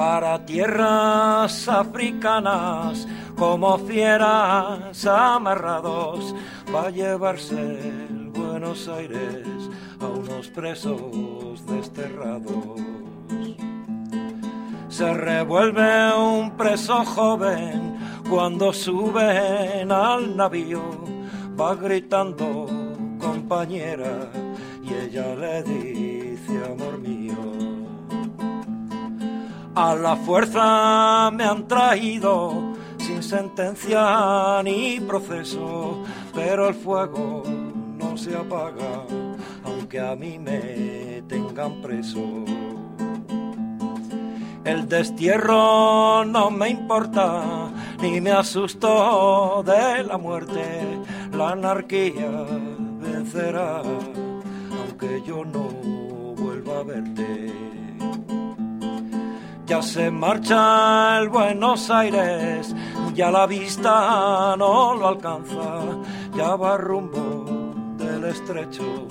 para tierras africanas como fieras amarrados va a llevarse el Buenos Aires a unos presos desterrados. Se revuelve un preso joven cuando suben al navío, va gritando compañera y ella le dice amor mío. A la fuerza me han traído sin sentencia ni proceso, pero el fuego no se apaga, aunque a mí me tengan preso. El destierro no me importa, ni me asustó de la muerte. La anarquía vencerá, aunque yo no vuelva a verte. Ya se marcha el Buenos Aires, ya la vista no lo alcanza, ya va rumbo del estrecho,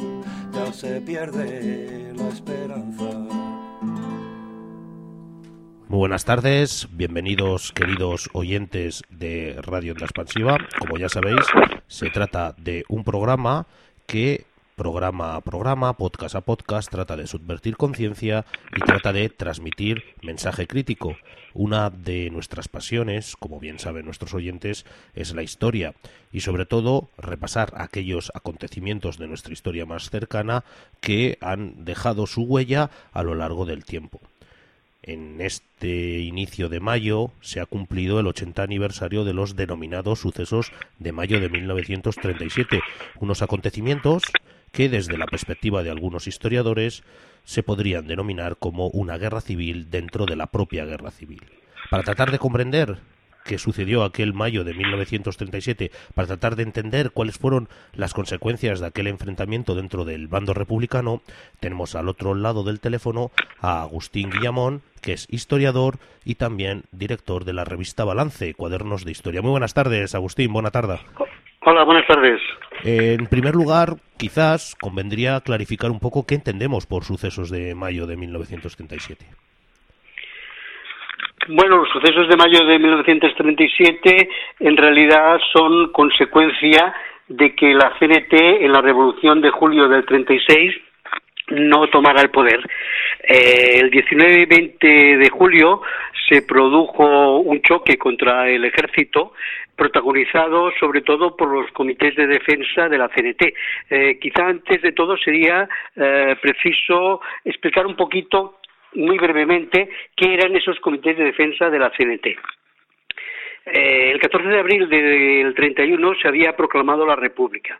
ya se pierde la esperanza. Muy buenas tardes, bienvenidos queridos oyentes de Radio Expansiva. Como ya sabéis, se trata de un programa que programa a programa, podcast a podcast, trata de subvertir conciencia y trata de transmitir mensaje crítico. Una de nuestras pasiones, como bien saben nuestros oyentes, es la historia y sobre todo repasar aquellos acontecimientos de nuestra historia más cercana que han dejado su huella a lo largo del tiempo. En este inicio de mayo se ha cumplido el 80 aniversario de los denominados sucesos de mayo de 1937, unos acontecimientos que desde la perspectiva de algunos historiadores se podrían denominar como una guerra civil dentro de la propia guerra civil. Para tratar de comprender que sucedió aquel mayo de 1937 para tratar de entender cuáles fueron las consecuencias de aquel enfrentamiento dentro del bando republicano, tenemos al otro lado del teléfono a Agustín Guillamón, que es historiador y también director de la revista Balance, Cuadernos de Historia. Muy buenas tardes, Agustín, buena tarde. Hola, buenas tardes. En primer lugar, quizás convendría clarificar un poco qué entendemos por sucesos de mayo de 1937. Bueno, los sucesos de mayo de 1937 en realidad son consecuencia de que la CNT en la revolución de julio del 36 no tomara el poder. Eh, el 19 y 20 de julio se produjo un choque contra el ejército protagonizado sobre todo por los comités de defensa de la CNT. Eh, quizá antes de todo sería eh, preciso explicar un poquito muy brevemente qué eran esos comités de defensa de la CNT. Eh, el 14 de abril del 31 se había proclamado la República.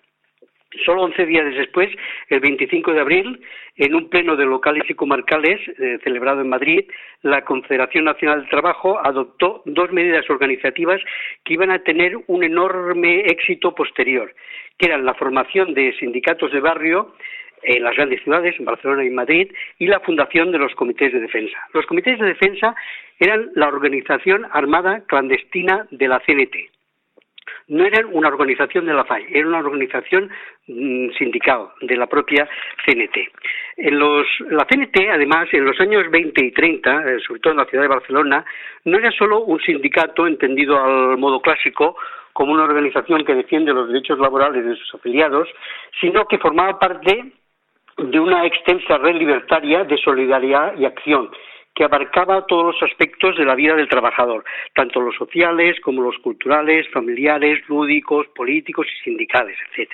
Solo 11 días después, el 25 de abril, en un pleno de locales y comarcales eh, celebrado en Madrid, la Confederación Nacional del Trabajo adoptó dos medidas organizativas que iban a tener un enorme éxito posterior, que eran la formación de sindicatos de barrio en las grandes ciudades, en Barcelona y Madrid, y la fundación de los comités de defensa. Los comités de defensa eran la organización armada clandestina de la CNT. No eran una organización de la FAI, era una organización mm, sindical de la propia CNT. En los, la CNT, además, en los años 20 y 30, eh, sobre todo en la ciudad de Barcelona, no era solo un sindicato entendido al modo clásico, como una organización que defiende los derechos laborales de sus afiliados, sino que formaba parte de una extensa red libertaria de solidaridad y acción que abarcaba todos los aspectos de la vida del trabajador, tanto los sociales como los culturales, familiares, lúdicos, políticos y sindicales, etc.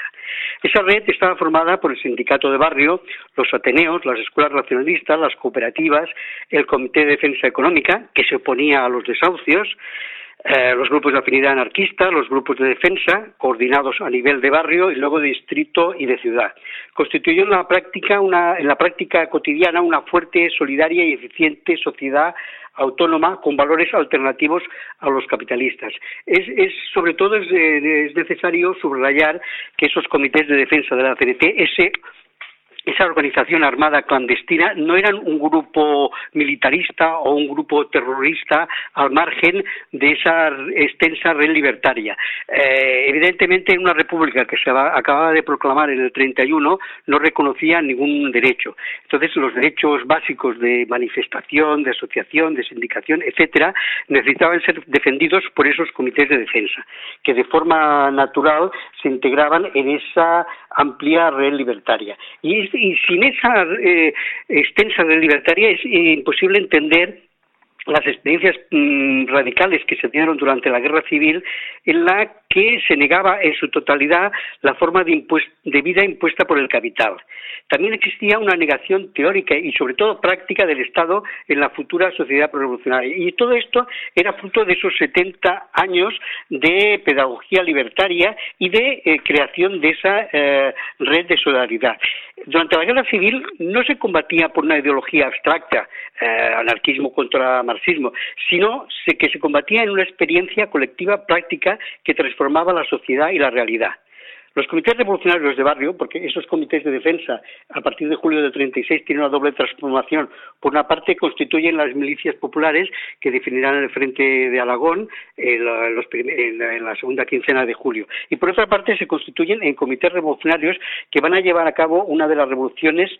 Esa red estaba formada por el sindicato de barrio, los ateneos, las escuelas racionalistas, las cooperativas, el Comité de Defensa Económica, que se oponía a los desahucios, eh, los grupos de afinidad anarquista, los grupos de defensa, coordinados a nivel de barrio y luego de distrito y de ciudad. Constituyó en la práctica, una, en la práctica cotidiana una fuerte, solidaria y eficiente sociedad autónoma con valores alternativos a los capitalistas. Es, es sobre todo es, es, necesario subrayar que esos comités de defensa de la CNT, ese esa organización armada clandestina no eran un grupo militarista o un grupo terrorista al margen de esa extensa red libertaria. Eh, evidentemente, en una república que se acababa de proclamar en el 31 no reconocía ningún derecho. Entonces, los derechos básicos de manifestación, de asociación, de sindicación, etcétera, necesitaban ser defendidos por esos comités de defensa, que de forma natural se integraban en esa amplia red libertaria. Y, sin esa eh, extensa red libertaria es imposible entender las experiencias mm, radicales que se dieron durante la guerra civil en la que se negaba en su totalidad la forma de, vida impuesta por el capital. También existía una negación teórica y sobre todo práctica del Estado en la futura sociedad revolucionaria. Y todo esto era fruto de esos 70 años de pedagogía libertaria y de eh, creación de esa eh, red de solidaridad. Durante la guerra civil no se combatía por una ideología abstracta, eh, anarquismo contra marxismo, sino que se combatía en una experiencia colectiva práctica que transformaba la sociedad y la realidad. Los comités revolucionarios de barrio, porque esos comités de defensa a partir de julio del 36 tienen una doble transformación. Por una parte constituyen las milicias populares que definirán el frente de Alagón en la, segunda quincena de julio. Y por otra parte se constituyen en comités revolucionarios que van a llevar a cabo una de las revoluciones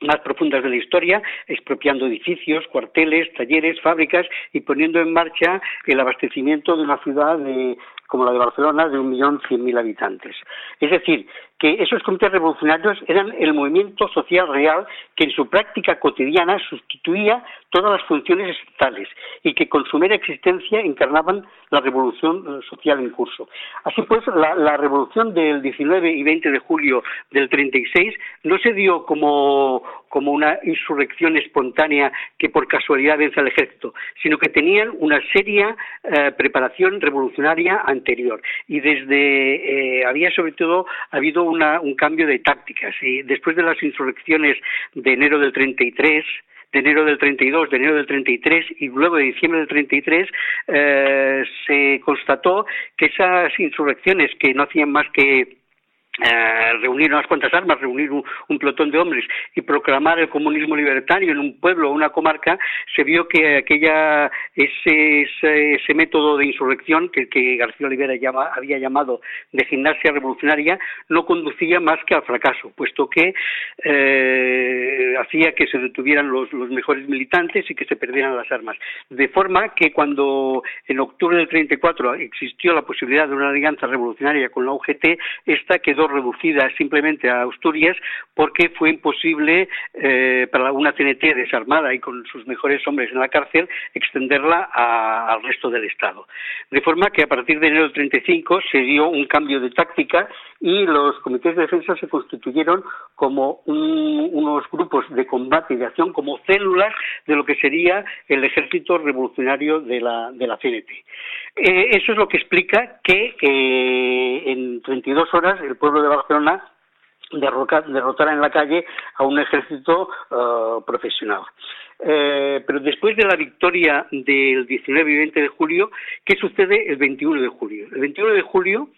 más profundas de la historia, expropiando edificios, cuarteles, talleres, fábricas y poniendo en marcha el abastecimiento de una ciudad como la de Barcelona de un millón cien mil habitantes. Es decir, que esos comités revolucionarios eran el movimiento social real que en su práctica cotidiana sustituía todas las funciones estatales y que con su mera existencia encarnaban la revolución social en curso. Así pues, la, revolución del 19 y 20 de julio del 36 no se dio como, una insurrección espontánea que por casualidad vence al ejército, sino que tenían una seria eh, preparación revolucionaria anterior. Y desde, eh, había sobre todo habido un cambio de tácticas. Y después de las insurrecciones de enero del 33, de enero del 32, de enero del 33 y luego de diciembre del 33, eh, se constató que esas insurrecciones que no hacían más que eh, reunir unas cuantas armas, reunir un, pelotón de hombres y proclamar el comunismo libertario en un pueblo o una comarca, se vio que aquella ese, ese, método de insurrección que, García Olivera había llamado de gimnasia revolucionaria no conducía más que al fracaso, puesto que eh, hacía que se detuvieran los, los mejores militantes y que se perdieran las armas. De forma que cuando en octubre del 34 existió la posibilidad de una alianza revolucionaria con la UGT, esta quedó reducida simplemente a Asturias porque fue imposible eh, para una CNT desarmada y con sus mejores hombres en la cárcel extenderla al resto del Estado. De forma que a partir de enero del 35 se dio un cambio de táctica y los comités de defensa se constituyeron como unos grupos de combate y de acción, como células de lo que sería el ejército revolucionario de la, de la CNT. Eh, eso es lo que explica que eh, en 32 horas el pueblo de Barcelona derrotara en la calle a un ejército eh, profesional. pero después de la victoria del 19 y 20 de julio, ¿qué sucede el 21 de julio? El 21 de julio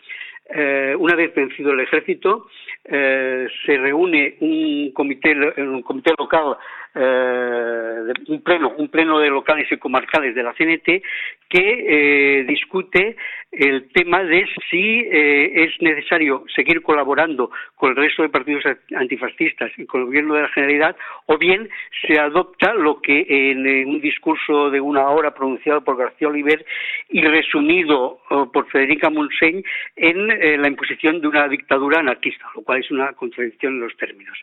eh, una vez vencido el ejército, eh, se reúne un comité, un comité local, eh, un pleno, un pleno de locales y comarcales de la CNT que discute el tema de si es necesario seguir colaborando con el resto de partidos antifascistas y con el gobierno de la Generalidad, o bien se adopta lo que en, un discurso de una hora pronunciado por García Oliver y resumido por Federica Montseny en eh, la imposición de una dictadura anarquista, lo cual es una contradicción en los términos.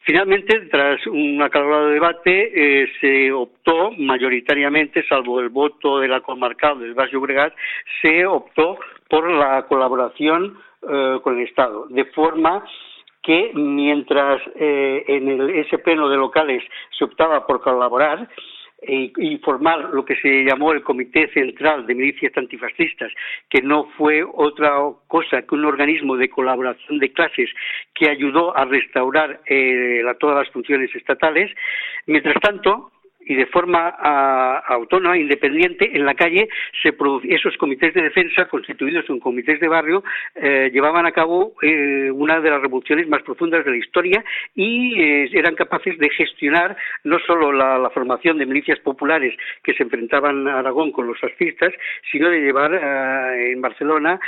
Finalmente, tras un acalorado debate, eh, se optó mayoritariamente, salvo el voto de la comarcal del Valle Obregat, se optó por la colaboración eh, con el Estado, de forma que mientras en el, ese pleno de locales se optaba por colaborar, y, formar lo que se llamó el Comité Central de Milicias Antifascistas, que no fue otra cosa que un organismo de colaboración de clases que ayudó a restaurar eh, todas las funciones estatales. Mientras tanto, y de forma autónoma, independiente, en la calle se esos comités de defensa constituidos en comités de barrio eh, llevaban a cabo eh, una de las revoluciones más profundas de la historia y eh, eran capaces de gestionar no solo la, formación de milicias populares que se enfrentaban a Aragón con los fascistas, sino de llevar en Barcelona,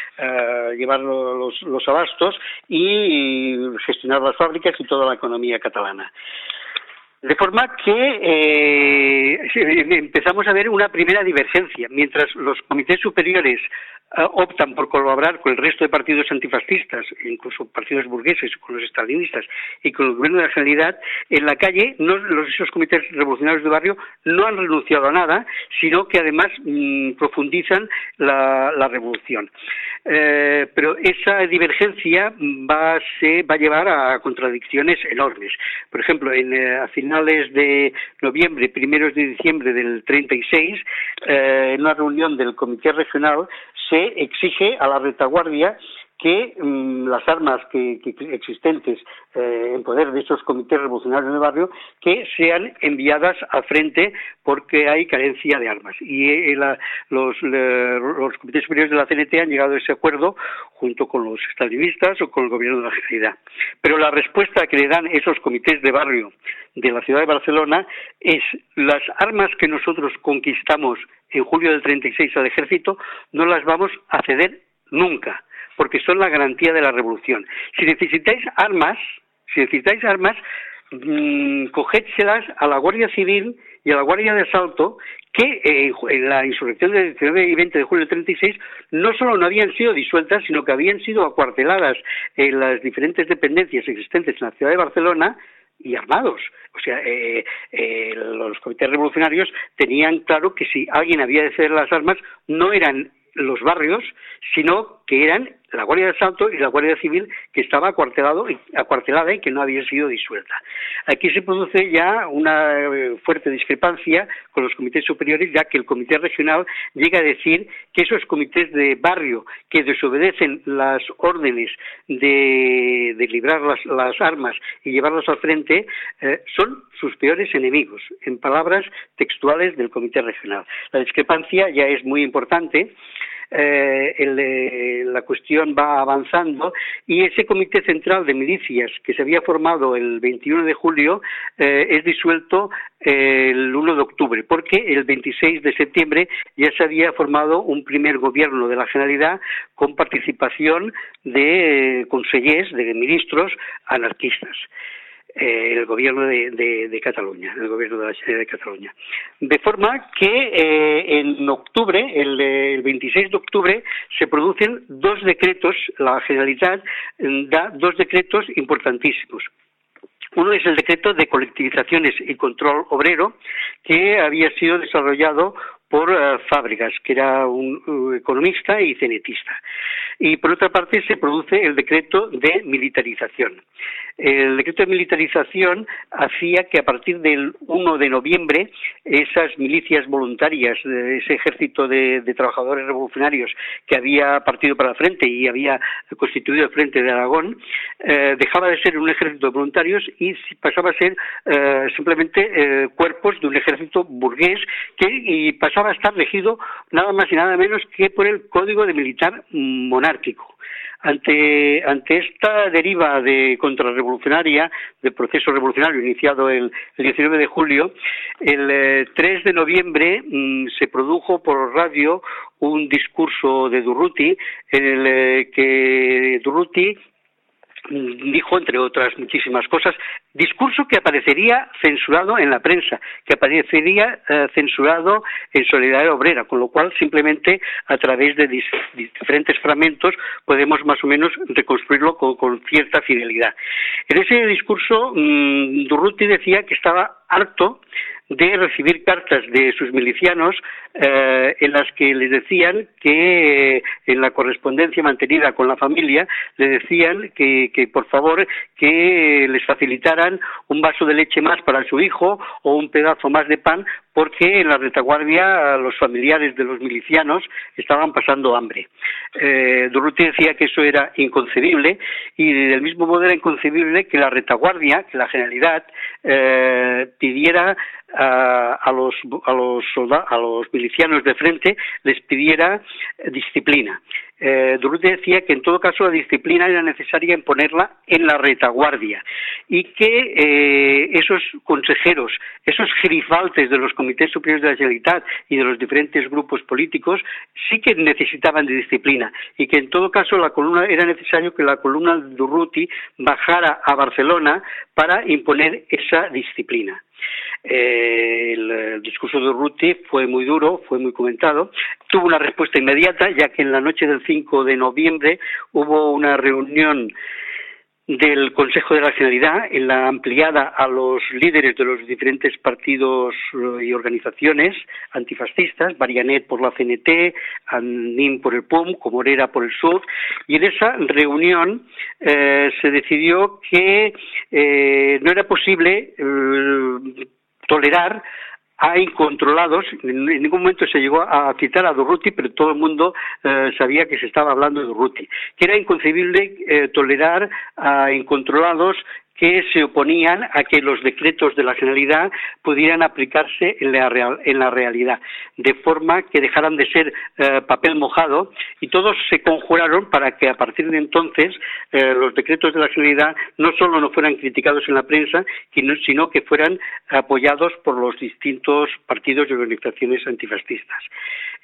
llevar los, los abastos y gestionar las fábricas y toda la economía catalana. De forma que eh, empezamos a ver una primera divergencia. Mientras los comités superiores eh, optan por colaborar con el resto de partidos antifascistas, incluso partidos burgueses, con los estalinistas y con el gobierno de la Generalidad, en la calle no, los, esos comités revolucionarios de barrio no han renunciado a nada, sino que además mm, profundizan la, revolución. Eh, pero esa divergencia va a, va a llevar a contradicciones enormes. Por ejemplo, en, a finales de noviembre, primeros de diciembre del 36, eh, en una reunión del Comité Regional se exige a la retaguardia que mm, las armas que, existentes eh, en poder de esos comités revolucionarios de barrio que sean enviadas al frente porque hay carencia de armas. Y eh, los, comités superiores de la CNT han llegado a ese acuerdo junto con los estalinistas o con el gobierno de la generalidad. Pero la respuesta que le dan esos comités de barrio de la ciudad de Barcelona es las armas que nosotros conquistamos en julio del 36 al ejército no las vamos a ceder nunca porque son la garantía de la revolución. Si necesitáis armas, si necesitáis armas, mmm, a la Guardia Civil y a la Guardia de Asalto, que eh, en la insurrección del 19 y 20 de julio del 36 no solo no habían sido disueltas, sino que habían sido acuarteladas en las diferentes dependencias existentes en la ciudad de Barcelona y armados. O sea, eh, eh, los comités revolucionarios tenían claro que si alguien había de ceder las armas, no eran los barrios, sino que eran la Guardia de Asalto y la Guardia Civil que estaba acuartelado, acuartelada y que no había sido disuelta. Aquí se produce ya una eh, fuerte discrepancia con los comités superiores, ya que el comité regional llega a decir que esos comités de barrio que desobedecen las órdenes de, librar las, armas y llevarlas al frente eh, son sus peores enemigos, en palabras textuales del comité regional. La discrepancia ya es muy importante eh, la cuestión va avanzando y ese comité central de milicias que se había formado el 21 de julio eh, es disuelto el 1 de octubre, porque el 26 de septiembre ya se había formado un primer gobierno de la Generalidad con participación de eh, consellers, de ministros anarquistas. Eh, el gobierno de, Cataluña, el gobierno de la Generalitat de Cataluña. De forma que eh, en octubre, el, 26 de octubre, se producen dos decretos, la Generalitat mm, da dos decretos importantísimos. Uno es el decreto de colectivizaciones y control obrero, que había sido desarrollado por uh, Fábregas, que era un uh, economista y cenetista. Y por otra parte se produce el decreto de militarización. El decreto de militarización hacía que a partir del 1 de noviembre esas milicias voluntarias, ese ejército de, trabajadores revolucionarios que había partido para el frente y había constituido el frente de Aragón, eh, dejaba de ser un ejército de voluntarios y pasaba a ser eh, simplemente eh, cuerpos de un ejército burgués que y pasaba a estar regido nada más y nada menos que por el Código de Militar Monárquico. Ante, ante esta deriva de contrarrevolucionaria, del proceso revolucionario iniciado el, 19 de julio, el 3 eh, de noviembre mm, se produjo por radio un discurso de Durruti en el eh, que Durruti dijo, entre otras muchísimas cosas, discurso que aparecería censurado en la prensa, que aparecería eh, censurado en Solidaridad Obrera, con lo cual simplemente a través de diferentes fragmentos podemos más o menos reconstruirlo con, cierta fidelidad. En ese discurso, mmm, Durruti decía que estaba harto de recibir cartas de sus milicianos eh, en las que les decían que en la correspondencia mantenida con la familia le decían que, que, por favor que les facilitaran un vaso de leche más para su hijo o un pedazo más de pan porque en la retaguardia los familiares de los milicianos estaban pasando hambre. Eh, decía que eso era inconcebible y del mismo modo era inconcebible que la retaguardia, que la Generalidad, eh, pidiera a, los, a, los a los milicianos de frente les pidiera disciplina. Eh, decía que en todo caso la disciplina era necesaria imponerla en la retaguardia y que eh, esos consejeros, esos girifaltes de los comités superiores de la Generalitat y de los diferentes grupos políticos sí que necesitaban de disciplina y que en todo caso la columna era necesario que la columna Durruti bajara a Barcelona para imponer esa disciplina. Eh, el, discurso de Ruti fue muy duro, fue muy comentado. Tuvo una respuesta inmediata, ya que en la noche del 5 de noviembre hubo una reunión del Consejo de la Generalidad en la ampliada a los líderes de los diferentes partidos eh, y organizaciones antifascistas, Marianet por la CNT, Andim por el PUM, Comorera por el SUD, y en esa reunión eh, se decidió que no era posible tolerar a incontrolados. En ningún momento se llegó a citar a Durruti, pero todo el mundo eh, sabía que se estaba hablando de Durruti. Que era inconcebible eh, tolerar a incontrolados que se oponían a que los decretos de la Generalidad pudieran aplicarse en la, en la realidad, de forma que dejaran de ser eh, papel mojado y todos se conjuraron para que a partir de entonces eh, los decretos de la Generalidad no solo no fueran criticados en la prensa, sino que fueran apoyados por los distintos partidos y organizaciones antifascistas.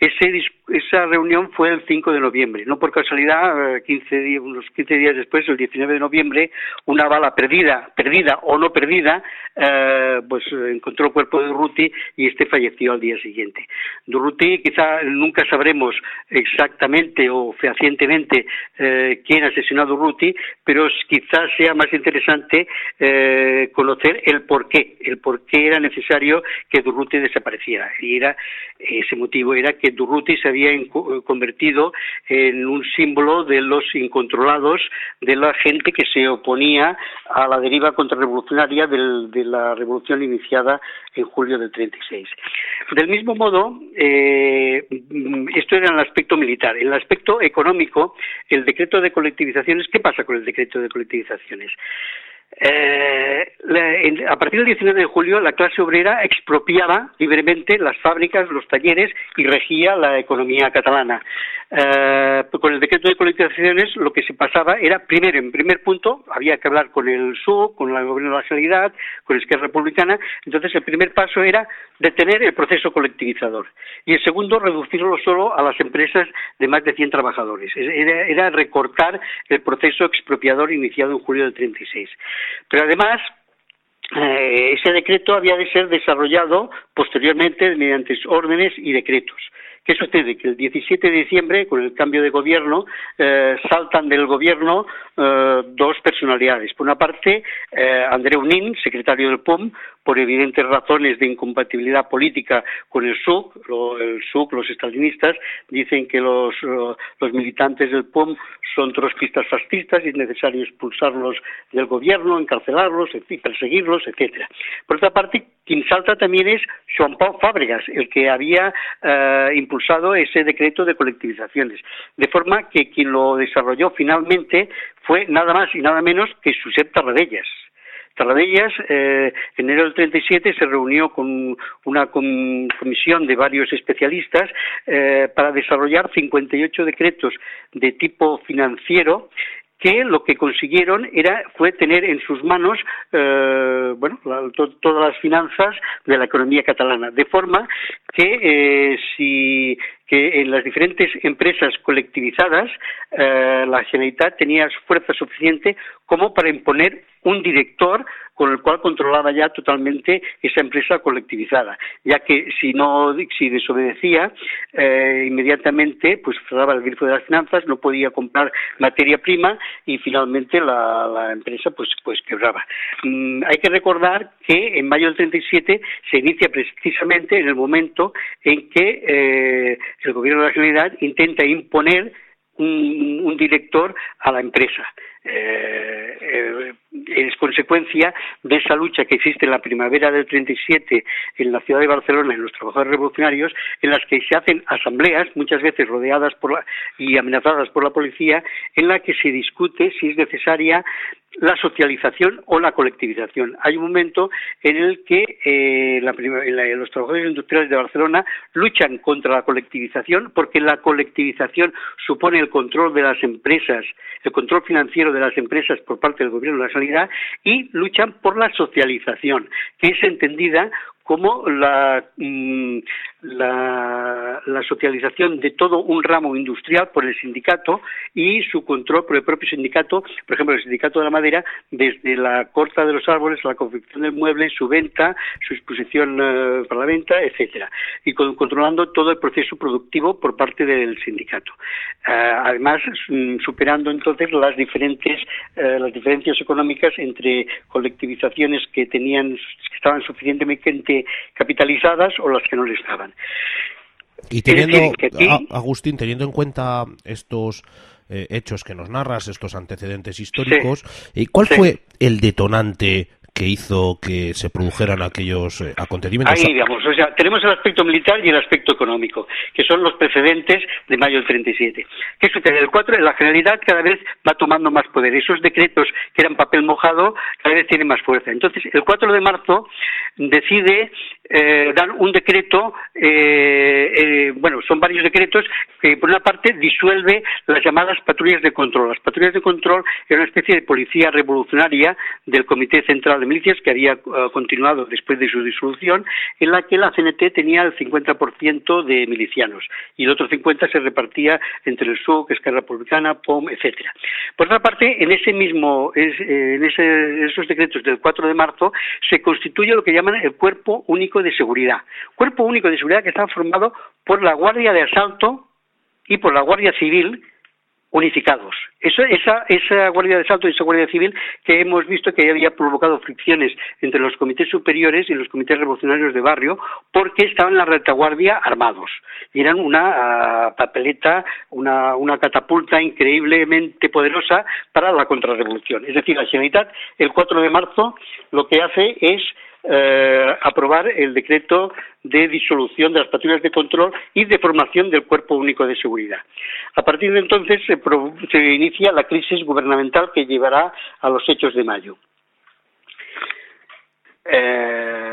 Esa reunión fue el 5 de noviembre. No por casualidad, 15 eh, días, unos 15 días después, el 19 de noviembre, una bala perdida perdida, o no perdida, eh, pues encontró el cuerpo de Durruti y este falleció al día siguiente. Durruti quizá nunca sabremos exactamente o fehacientemente eh, quién asesinó a Durruti, pero quizás sea más interesante eh, conocer el por qué, el por qué era necesario que Durruti desapareciera. Y era, ese motivo era que Durruti se había convertido en un símbolo de los incontrolados, de la gente que se oponía a la deriva contrarrevolucionaria de la revolución iniciada en julio del 36. Del mismo modo, eh, esto era en el aspecto militar. En el aspecto económico, el decreto de colectivizaciones, ¿qué pasa con el decreto de colectivizaciones? Eh, a partir del 19 de julio, la clase obrera expropiaba libremente las fábricas, los talleres y regía la economía catalana. Eh, con el decreto de colectivizaciones lo que se pasaba era, primero, en primer punto, había que hablar con el SUB, con el Gobierno de la Sanidad, con la Izquierda Republicana, entonces el primer paso era detener el proceso colectivizador y el segundo, reducirlo solo a las empresas de más de 100 trabajadores. Era, era recortar el proceso expropiador iniciado en julio del 36. Pero además, eh, ese decreto había de ser desarrollado posteriormente mediante órdenes y decretos. ¿Qué sucede? Que el 17 de diciembre, con el cambio de gobierno, eh, saltan del gobierno eh, dos personalidades. Por una parte, eh, Andreu secretario del POM, por evidentes razones de incompatibilidad política con el SUC, el SUC, los estalinistas, dicen que los, militantes del POM son trotskistas fascistas y es necesario expulsarlos del gobierno, encarcelarlos, perseguirlos, etcétera. Por otra parte, quien salta también es Joan Pau Fábregas, el que había eh, impulsado ese decreto de colectivizaciones. De forma que quien lo desarrolló finalmente fue nada más y nada menos que Josep Tarradellas. Tarradellas, eh, en enero del 37, se reunió con una comisión de varios especialistas eh, para desarrollar 58 decretos de tipo financiero que lo que consiguieron era fue tener en sus manos eh, bueno todas las finanzas de la economía catalana. De forma que eh, si que en las diferentes empresas colectivizadas eh, la Generalitat tenía fuerza suficiente como para imponer un director con el cual controlaba ya totalmente esa empresa colectivizada, ya que si no, si desobedecía, eh, inmediatamente pues cerraba el grifo de las finanzas, no podía comprar materia prima y finalmente la, empresa pues, pues quebraba. Mm, hay que recordar que en mayo del 37 se inicia precisamente en el momento en que eh, el gobierno de la Generalidad intenta imponer un, director a la empresa. eh, eh, es consecuencia de esa lucha que existe en la primavera del 37 en la ciudad de Barcelona, en los trabajadores revolucionarios, en las que se hacen asambleas, muchas veces rodeadas por la, y amenazadas por la policía, en la que se discute si es necesaria la socialización o la colectivización. Hay un momento en el que eh, los trabajadores industriales de Barcelona luchan contra la colectivización porque la colectivización supone el control de las empresas, el control financiero de las empresas por parte del gobierno de la sanidad y luchan por la socialización, que es entendida como mm, la, la, socialización de todo un ramo industrial por el sindicato y su control por el propio sindicato, por ejemplo, el sindicato de la madera, desde la corta de los árboles la confección del mueble, su venta, su exposición eh, para la venta, etcétera, y controlando todo el proceso productivo por parte del sindicato. Eh, además, mm, superando entonces las diferentes eh, las diferencias económicas entre colectivizaciones que tenían que estaban suficientemente capitalizadas o las que no le estaban. Y teniendo, Agustín, teniendo en cuenta estos eh, hechos que nos narras, estos antecedentes históricos, ¿y ¿cuál fue el detonante que hizo que se produjeran aquellos eh, acontecimientos. Ahí, digamos, o sea, tenemos el aspecto militar y el aspecto económico, que son los precedentes de mayo del 37. ¿Qué sucede? El 4, la Generalidad cada vez va tomando más poder. Esos decretos que eran papel mojado cada vez tienen más fuerza. Entonces, el 4 de marzo decide eh, dar un decreto, eh, eh, bueno, son varios decretos que por una parte disuelve las llamadas patrullas de control. Las patrullas de control eran una especie de policía revolucionaria del Comité Central de Milicias que había continuado después de su disolución, en la que la CNT tenía el 50% de milicianos y el otro 50% se repartía entre el SUC, Esquerra Republicana, POM, etcétera. Por otra parte, en ese mismo, en esos decretos del 4 de marzo se constituye lo que llaman el Cuerpo Único de Seguridad. Cuerpo Único de Seguridad que está formado por la Guardia de Asalto y por la Guardia Civil unificados. esa, esa Guardia de Asalto y esa Guardia Civil que hemos visto que había provocado fricciones entre los comités superiores y los comités revolucionarios de barrio porque estaban la retaguardia armados. Y eran una ah, papeleta, una, una catapulta increíblemente poderosa para la contrarrevolución. Es decir, la Generalitat el 4 de marzo lo que hace es eh, aprobar el decreto de disolución de las patrullas de control y de formación del Cuerpo Único de Seguridad. A partir de entonces se, inicia la crisis gubernamental que llevará a los hechos de mayo. Eh,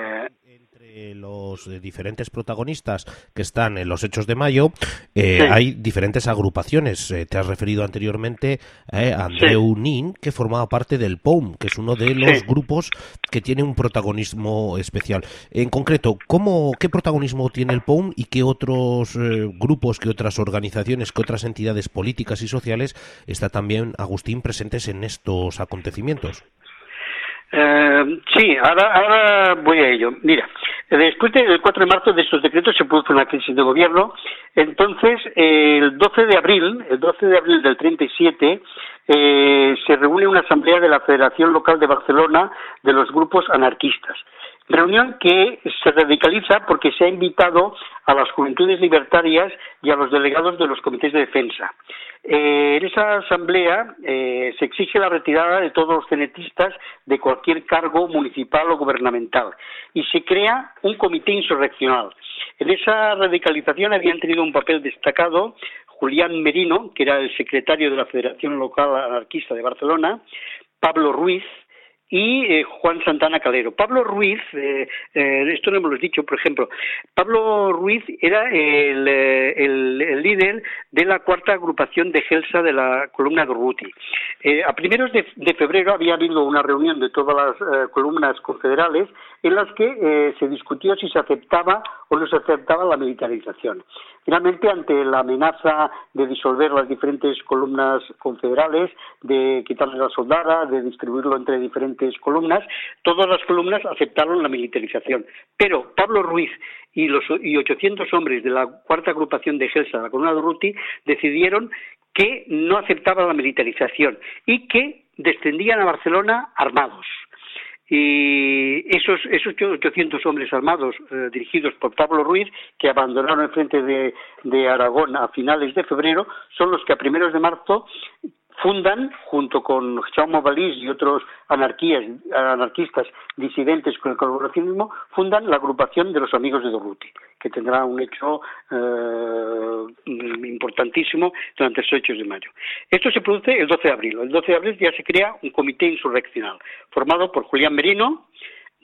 los eh, diferentes protagonistas que están en los Hechos de Mayo, eh, hay diferentes agrupaciones. Eh, te has referido anteriormente a Andreu Nin, que formaba parte del POUM, que es uno de los grupos que tiene un protagonismo especial. En concreto, ¿cómo, ¿qué protagonismo tiene el POUM y qué otros grupos, qué otras organizaciones, qué otras entidades políticas y sociales está también, Agustín, presentes en estos acontecimientos? Sí, ahora, ahora voy a ello. Mira, Después del 4 de marzo de estos decretos se produce una crisis de gobierno. Entonces, el 12 de abril, el 12 de abril del 37, eh, se reúne una asamblea de la Federación Local de Barcelona de los grupos anarquistas. Reunión que se radicaliza porque se ha invitado a las juventudes libertarias y a los delegados de los comités de defensa. Eh, en esa asamblea eh, se exige la retirada de todos los cenetistas de cualquier cargo municipal o gubernamental y se crea un comité insurreccional. En esa radicalización habían tenido un papel destacado Julián Merino, que era el secretario de la Federación Local Anarquista de Barcelona, Pablo Ruiz, y eh, Juan Santana Calero. Pablo Ruiz, eh, eh, esto no hemos lo dicho, por ejemplo, Pablo Ruiz era el, el, líder de la cuarta agrupación de Gelsa de la columna de Ruti. a primeros de, febrero había habido una reunión de todas las columnas confederales en las que se discutió si se aceptaba o no se aceptaba la militarización. Finalmente, ante la amenaza de disolver las diferentes columnas confederales, de quitarle la soldada, de distribuirlo entre diferentes columnas, todas las columnas aceptaron la militarización. Pero Pablo Ruiz y los y 800 hombres de la cuarta agrupación de Gelsa, la columna de Ruti, decidieron que no aceptaban la militarización y que descendían a Barcelona armados y esos, esos 800 hombres armados eh, dirigidos por Pablo Ruiz, que abandonaron el frente de, de, Aragón a finales de febrero, son los que a primeros de marzo fundan, junto con Jaume Valís y otros anarquistas disidentes con el colaboracionismo, fundan la agrupación de los amigos de Dorruti, que tendrá un hecho eh, importantísimo durante esos hechos de mayo. Esto se produce el 12 de abril. El 12 de abril ya se crea un comité insurreccional, formado por Julián Merino,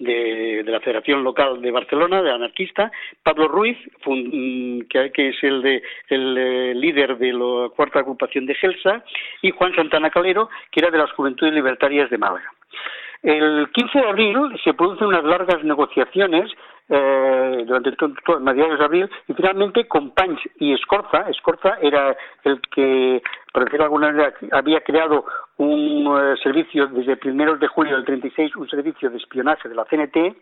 de, la Federación Local de Barcelona, de anarquista, Pablo Ruiz, mm, que, es el, de, el eh, líder de la cuarta agrupación de Gelsa, y Juan Santana Calero, que era de las Juventudes Libertarias de Málaga. El 15 de abril se producen unas largas negociaciones eh, durante todo, mediados de abril y finalmente con Panch y Escorza, Escorza era el que, por decirlo de alguna manera, había creado un eh, servicio desde primeros de julio del 36, un servicio de espionaje de la CNT,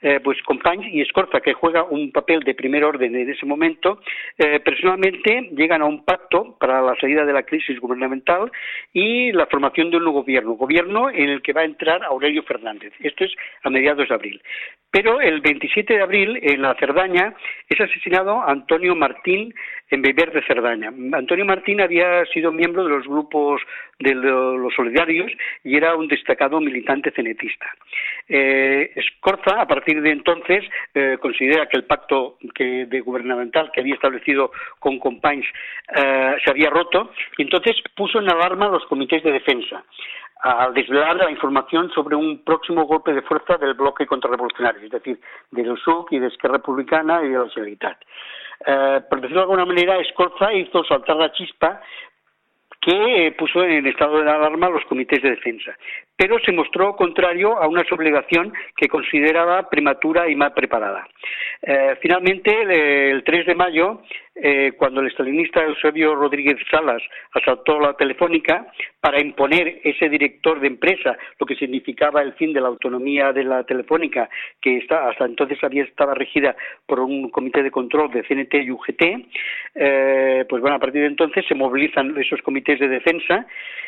eh, pues Companys y Escorza, que juega un papel de primer orden en ese momento, eh, personalmente llegan a un pacto para la salida de la crisis gubernamental y la formación de un nuevo gobierno, gobierno en el que va a entrar Aurelio Fernández. Esto es a mediados de abril. Pero el 27 de abril, en la Cerdaña, es asesinado Antonio Martín en de Cerdaña. Antonio Martín había sido miembro de los grupos de los solidarios y era un destacado militante cenetista. Eh, Escorza, a partir de entonces, eh, considera que el pacto de gubernamental que había establecido con Companys eh, se había roto y entonces puso en alarma los comités de defensa al desvelar la información sobre un próximo golpe de fuerza del bloque contrarrevolucionario, es decir, de los SUC y de Esquerra Republicana y de la Generalitat. Eh, por decirlo de alguna manera, Escorza hizo saltar la chispa que puso en estado de alarma los comités de defensa, pero se mostró contrario a una sublevación que consideraba prematura y mal preparada. Eh, finalmente, el 3 de mayo, eh, cuando el estalinista Eusebio Rodríguez Salas asaltó la telefónica para imponer ese director de empresa, lo que significaba el fin de la autonomía de la telefónica, que hasta entonces había estaba regida por un comité de control de CNT y UGT, eh, pues bueno, a partir de entonces se movilizan esos comités de defensa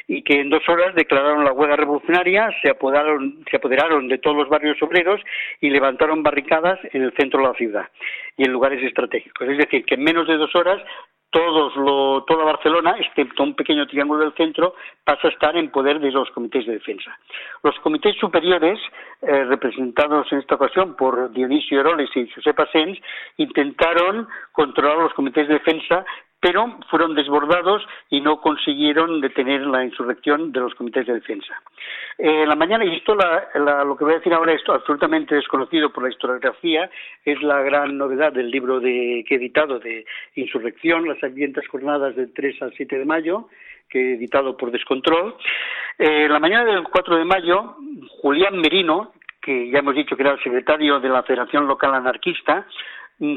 y que en dos horas declararon la huelga revolucionaria, se apoderaron, se apoderaron de todos los barrios obreros y levantaron barricadas en el centro de la ciudad y en lugares estratégicos. Es decir, que en menos de dos horas todos lo, toda Barcelona, excepto un pequeño triángulo del centro, pasa a estar en poder de los comités de defensa. Los comités superiores, eh, representados en esta ocasión por Dionisio Heroles y Josepa Sens, intentaron controlar los comités de defensa pero fueron desbordados y no consiguieron detener la insurrección de los comités de defensa. Eh, en la mañana, y esto lo que voy a decir ahora es absolutamente desconocido por la historiografía, es la gran novedad del libro que he editado de Insurrección, las sangrientas jornadas del 3 al 7 de mayo, que he editado por Descontrol. Eh, la mañana del 4 de mayo, Julián Merino, que ya hemos dicho que era el secretario de la Federación Local Anarquista,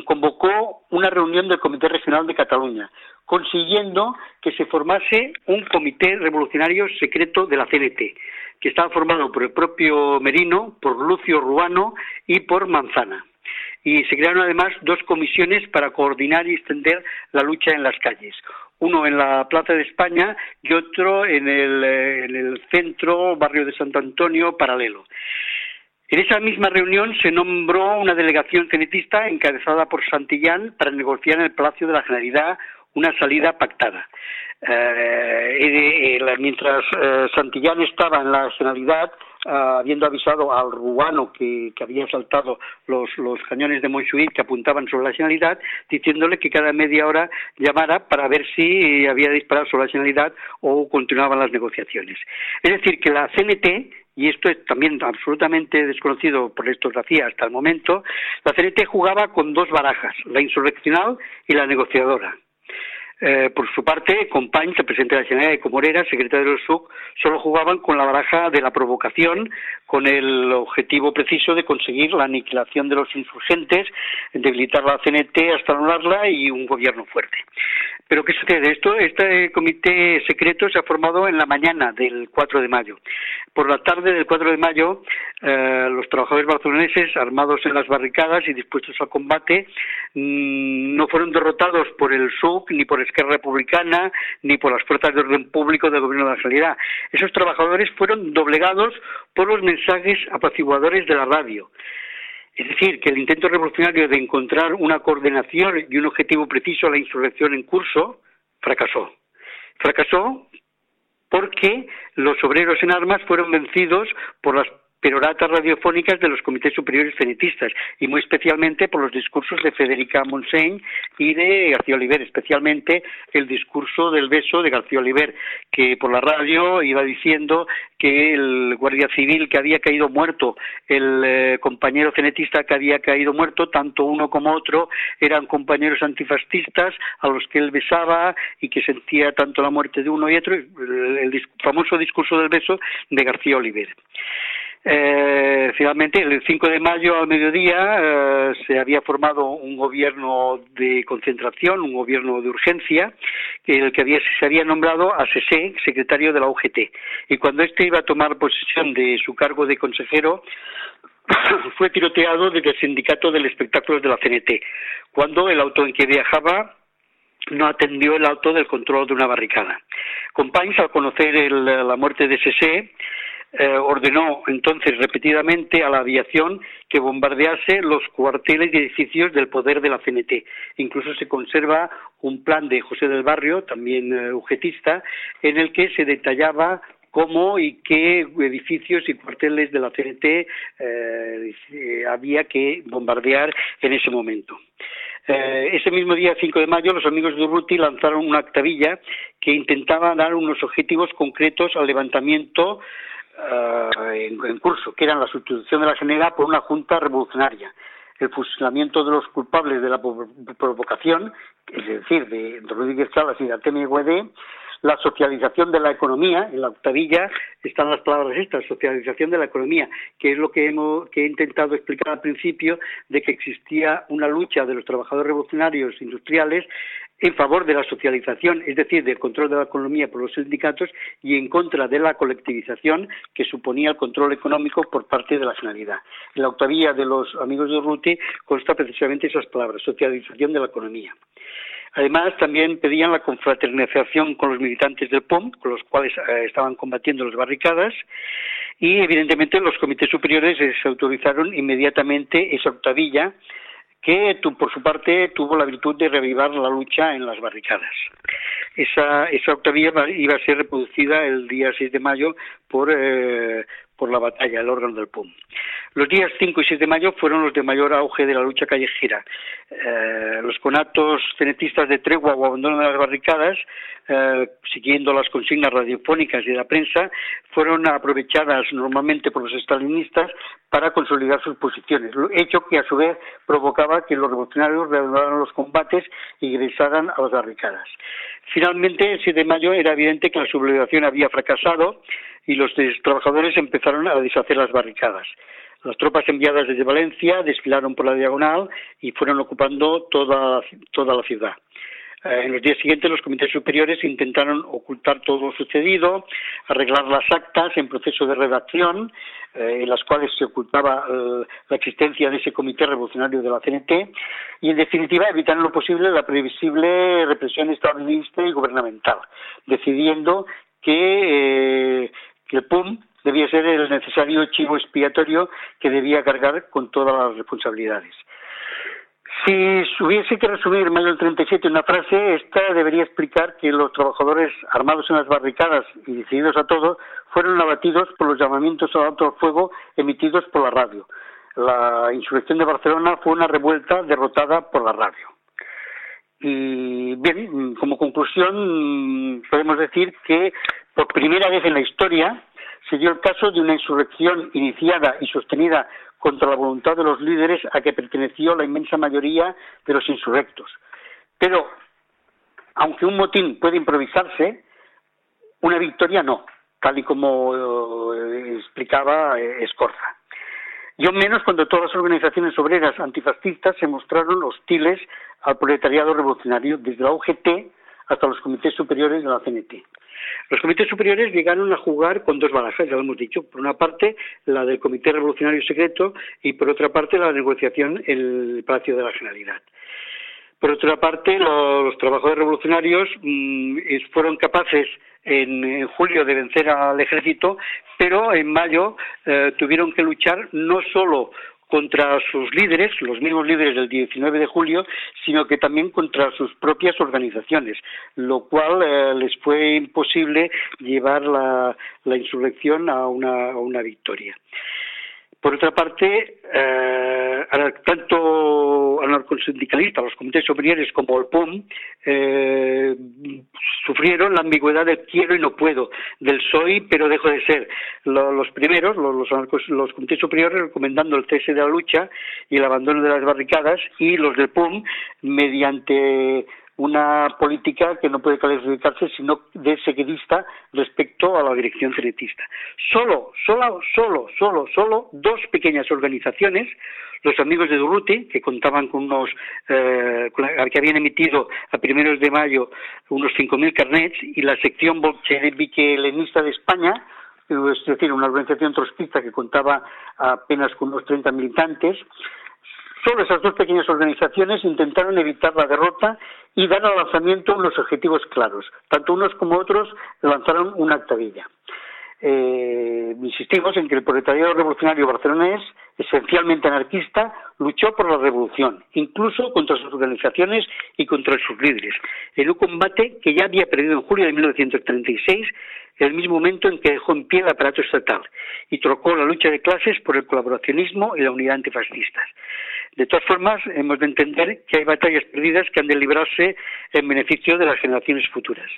convocó una reunión del Comité Regional de Cataluña, consiguiendo que se formase un comité revolucionario secreto de la CNT, que estaba formado por el propio Merino, por Lucio Ruano y por Manzana. Y se crearon además dos comisiones para coordinar y extender la lucha en las calles uno en la Plaza de España y otro en el, eh, centro, barrio de Sant Antonio, paralelo. En esa misma reunión se nombró una delegación cenetista encabezada por Santillán para negociar en el Palacio de la Generalidad una salida pactada. Eh, mientras eh, Santillán estaba en la Generalidad, ah, habiendo avisado al ruano que, había saltado los, cañones de Montjuïc que apuntaban sobre la Generalidad, diciéndole que cada media hora llamara para ver si había disparado sobre la Generalidad o continuaban las negociaciones. Es decir, que la CNT y esto es también absolutamente desconocido por la historiografía hasta el momento, la CNT jugaba con dos barajas, la insurreccional y la negociadora. Eh, por su parte, Compañ, el presidente de la Generalitat y Comorera, secretario del SUC, solo jugaban con la baraja de la provocación, con el objetivo preciso de conseguir la aniquilación de los insurgentes, debilitar la CNT hasta anularla y un gobierno fuerte. Pero ¿qué sucede? Esto, este comité secreto se ha formado en la mañana del 4 de mayo. Por la tarde del 4 de mayo, eh, los trabajadores barceloneses, armados en las barricadas y dispuestos al combate, mm, no fueron derrotados por el SUC ni por Esquerra Republicana ni por las fuerzas de orden público del gobierno de la realidad. Esos trabajadores fueron doblegados por los mensajes apaciguadores de la radio. Es decir, que el intento revolucionario de encontrar una coordinación y un objetivo preciso a la insurrección en curso fracasó. Fracasó porque los obreros en armas fueron vencidos por las peroratas radiofónicas de los comités superiores fenetistas y muy especialmente por los discursos de Federica Montseny y de García Oliver, especialmente el discurso del beso de García Oliver, que por la radio iba diciendo que el guardia civil que había caído muerto, el eh, compañero fenetista que había caído muerto, tanto uno como otro eran compañeros antifascistas a los que él besaba y que sentía tanto la muerte de uno y otro, el famoso discurso del beso de García Oliver. Eh, finalmente, el 5 de mayo al mediodía eh, se había formado un gobierno de concentración, un gobierno de urgencia, el que había, se había nombrado a Sese, secretario de la UGT. Y cuando éste iba a tomar posesión de su cargo de consejero, fue tiroteado desde el sindicato del espectáculo de la CNT, cuando el auto en que viajaba no atendió el auto del control de una barricada. Companys, al conocer la muerte de Sese, eh, ordenó entonces repetidamente a la aviación que bombardease los cuarteles y edificios del poder de la CNT. Incluso se conserva un plan de José del Barrio, también uh, ujetista, en el que se detallaba cómo y qué edificios y cuarteles de la CNT eh, había que bombardear en ese momento. Eh, ese mismo día, 5 de mayo, los amigos de Urruti lanzaron una actavilla que intentaba dar unos objetivos concretos al levantamiento eh, en, curso, que eran la sustitución de la General por una junta revolucionaria, el fusilamiento de los culpables de la provocación, es decir, de Rodríguez Chalas y de Artemio Guedé, la socialización de la economía, en la octavilla están las palabras estas, socialización de la economía, que es lo que, hemos, que he intentado explicar al principio, de que existía una lucha de los trabajadores revolucionarios industriales en favor de la socialización, es decir, del control de la economía por los sindicatos y en contra de la colectivización que suponía el control económico por parte de la Generalidad. En la octavilla de los amigos de Ruti consta precisamente esas palabras, socialización de la economía. Además, también pedían la confraternización con los militantes del POM, con los cuales eh, estaban combatiendo las barricadas, y evidentemente los comités superiores se autorizaron inmediatamente esa octavilla que por su parte tuvo la virtud de revivar la lucha en las barricadas. Esa, esa octavilla iba a ser reproducida el día 6 de mayo por, eh, por la batalla, el órgano del PUM. Los días 5 y 6 de mayo fueron los de mayor auge de la lucha callejera. Eh, los conatos cenetistas de tregua o abandono de las barricadas, eh, siguiendo las consignas radiofónicas y de la prensa, fueron aprovechadas normalmente por los estalinistas para consolidar sus posiciones, hecho que a su vez provocaba que los revolucionarios reanudaran los combates y ingresaran a las barricadas. Finalmente, el 7 de mayo era evidente que la sublevación había fracasado y los trabajadores empezaron a deshacer las barricadas. Las tropas enviadas desde Valencia desfilaron por la diagonal y fueron ocupando toda, toda la ciudad. Eh, en los días siguientes los comités superiores intentaron ocultar todo lo sucedido, arreglar las actas en proceso de redacción, eh, en las cuales se ocultaba eh, la existencia de ese comité revolucionario de la CNT, y en definitiva evitar en lo posible la previsible represión estadounidense y gubernamental, decidiendo que, el PUM debía ser el necesario chivo expiatorio que debía cargar con todas las responsabilidades. Si hubiese que resumir mayo del 37 en una frase, esta debería explicar que los trabajadores armados en las barricadas y decididos a todo fueron abatidos por los llamamientos al alto fuego emitidos por la radio. La insurrección de Barcelona fue una revuelta derrotada por la radio. Y bien, como conclusión, podemos decir que por primera vez en la historia se dio el caso de una insurrección iniciada y sostenida contra la voluntad de los líderes a que perteneció la inmensa mayoría de los insurrectos. Pero, aunque un motín puede improvisarse, una victoria no, tal y como eh, explicaba eh, Escorza. Yo menos cuando todas las organizaciones obreras antifascistas se mostraron hostiles al proletariado revolucionario, desde la UGT hasta los comités superiores de la CNT. Los comités superiores llegaron a jugar con dos barajas, ya lo hemos dicho. Por una parte, la del Comité Revolucionario Secreto y por otra parte, la negociación en el Palacio de la Generalidad. Por otra parte, los, trabajadores revolucionarios mm, fueron capaces en, julio de vencer al ejército, pero en mayo eh, tuvieron que luchar no solo contra sus líderes, los mismos líderes del 19 de julio, sino que también contra sus propias organizaciones, lo cual eh, les fue imposible llevar la, insurrección a una victoria. Por otra parte, eh, tanto anarcosindicalistas, los comités superiores como el POM, eh, sufrieron la ambigüedad del quiero y no puedo, del soy pero dejo de ser. los primeros, los, los, comités superiores, recomendando el cese de la lucha y el abandono de las barricadas, y los del POM, mediante una política que no puede calificarse sino de seguidista respecto a la dirección cenetista. Solo, solo, solo, solo, solo dos pequeñas organizaciones, los amigos de Durruti, que contaban con unos, eh, que habían emitido a primeros de mayo unos 5.000 carnets, y la sección bolchevique-lenista de España, es decir, una organización trotskista que contaba apenas con unos 30 militantes, Solo esas dos pequeñas organizaciones intentaron evitar la derrota y dar al lanzamiento unos objetivos claros. Tanto unos como otros lanzaron una actavilla. Eh, insistimos en que el proletariado revolucionario barcelonés, esencialmente anarquista, luchó por la revolución, incluso contra sus organizaciones y contra sus líderes, en un combate que ya había perdido en julio de 1936, el mismo momento en que dejó en pie el aparato estatal y trocó la lucha de clases por el colaboracionismo y la unidad antifascistas. De todas formas, hemos de entender que hay batallas perdidas que han de librarse en beneficio de las generaciones futuras.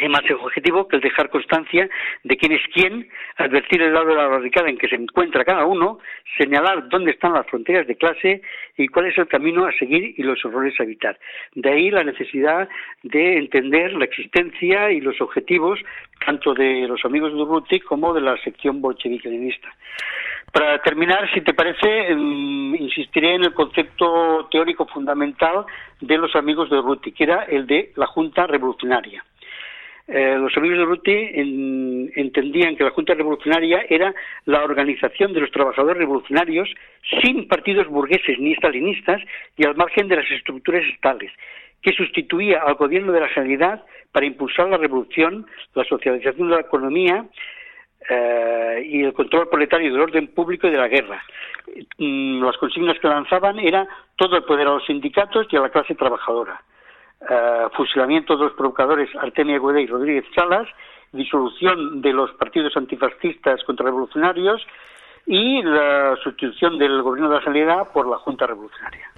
Es más objetivo que el dejar constancia de quién es quién, advertir el lado de la barricada en que se encuentra cada uno, señalar dónde están las fronteras de clase y cuál es el camino a seguir y los horrores a evitar. De ahí la necesidad de entender la existencia y los objetivos tanto de los amigos de Urruti como de la sección bolchevique-leninista. Para terminar, si te parece, em, insistiré en el concepto teórico fundamental de los amigos de Ruti, que era el de la Junta Revolucionaria. Eh, los amigos de Ruti entendían que la Junta Revolucionaria era la organización de los trabajadores revolucionarios sin partidos burgueses ni estalinistas y al margen de las estructuras estatales, que sustituía al gobierno de la Generalidad para impulsar la revolución, la socialización de la economía, eh, y el control proletario del orden público y de la guerra. Mm, las consignas que lanzaban era todo el poder a los sindicatos y a la clase trabajadora. Eh, fusilamiento de los provocadores Artemia Guede y Rodríguez Salas, disolución de los partidos antifascistas contrarrevolucionarios y la sustitución del gobierno de la sanidad por la Junta Revolucionaria.